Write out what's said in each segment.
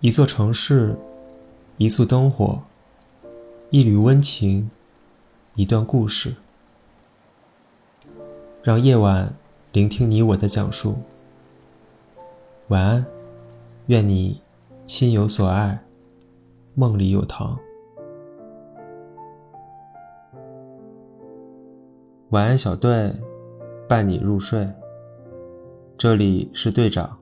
一座城市，一簇灯火，一缕温情，一段故事。让夜晚聆听你我的讲述。晚安，愿你心有所爱，梦里有糖。晚安，小队，伴你入睡。这里是队长。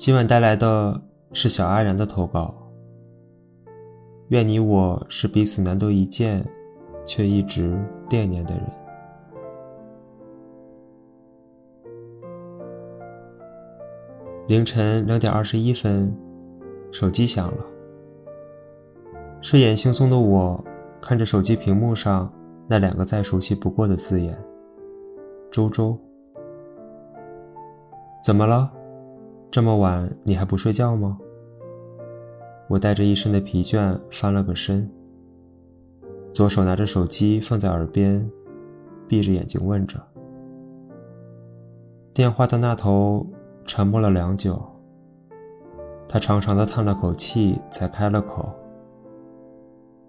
今晚带来的是小阿然的投稿。愿你我是彼此难得一见，却一直惦念的人。凌晨两点二十一分，手机响了。睡眼惺忪的我，看着手机屏幕上那两个再熟悉不过的字眼：周周。怎么了？这么晚你还不睡觉吗？我带着一身的疲倦翻了个身，左手拿着手机放在耳边，闭着眼睛问着。电话的那头沉默了良久，他长长的叹了口气，才开了口：“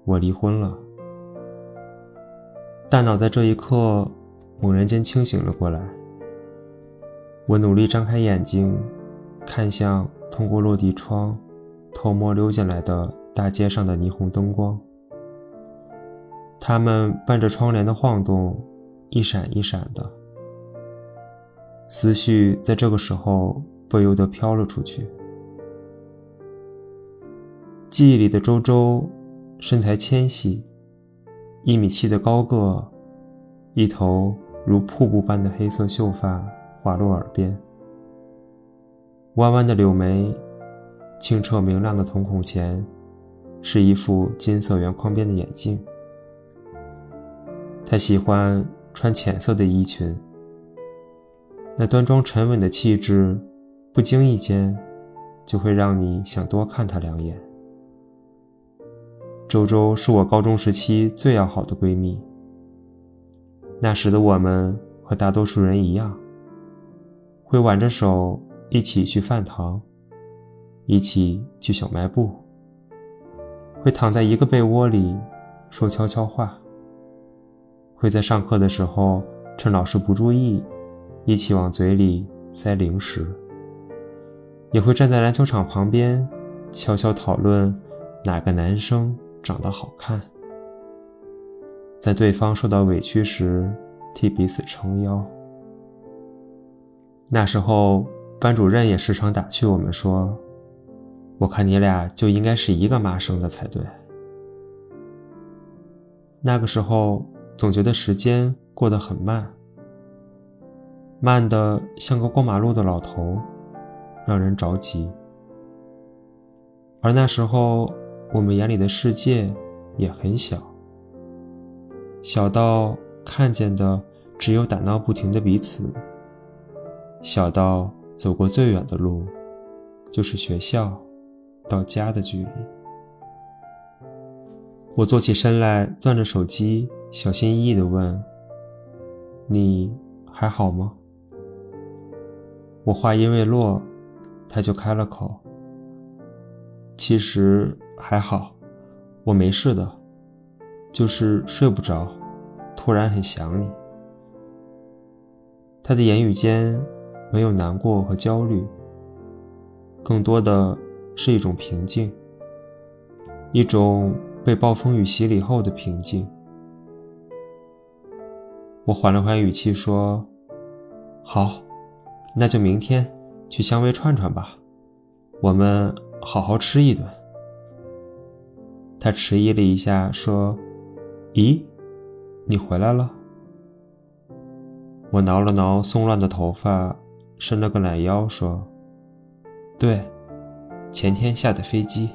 我离婚了。”大脑在这一刻猛然间清醒了过来，我努力张开眼睛。看向通过落地窗偷摸溜进来的大街上的霓虹灯光，它们伴着窗帘的晃动，一闪一闪的。思绪在这个时候不由得飘了出去。记忆里的周周，身材纤细，一米七的高个，一头如瀑布般的黑色秀发滑落耳边。弯弯的柳眉，清澈明亮的瞳孔前，是一副金色圆框边的眼镜。他喜欢穿浅色的衣裙，那端庄沉稳的气质，不经意间就会让你想多看她两眼。周周是我高中时期最要好的闺蜜。那时的我们和大多数人一样，会挽着手。一起去饭堂，一起去小卖部，会躺在一个被窝里说悄悄话，会在上课的时候趁老师不注意，一起往嘴里塞零食，也会站在篮球场旁边悄悄讨论哪个男生长得好看，在对方受到委屈时替彼此撑腰。那时候。班主任也时常打趣我们说：“我看你俩就应该是一个妈生的才对。”那个时候总觉得时间过得很慢，慢的像个过马路的老头，让人着急。而那时候我们眼里的世界也很小，小到看见的只有打闹不停的彼此，小到……走过最远的路，就是学校到家的距离。我坐起身来，攥着手机，小心翼翼地问：“你还好吗？”我话音未落，他就开了口：“其实还好，我没事的，就是睡不着，突然很想你。”他的言语间。没有难过和焦虑，更多的是一种平静，一种被暴风雨洗礼后的平静。我缓了缓语气说：“好，那就明天去香味串串吧，我们好好吃一顿。”他迟疑了一下说：“咦，你回来了？”我挠了挠松乱的头发。伸了个懒腰，说：“对，前天下的飞机。”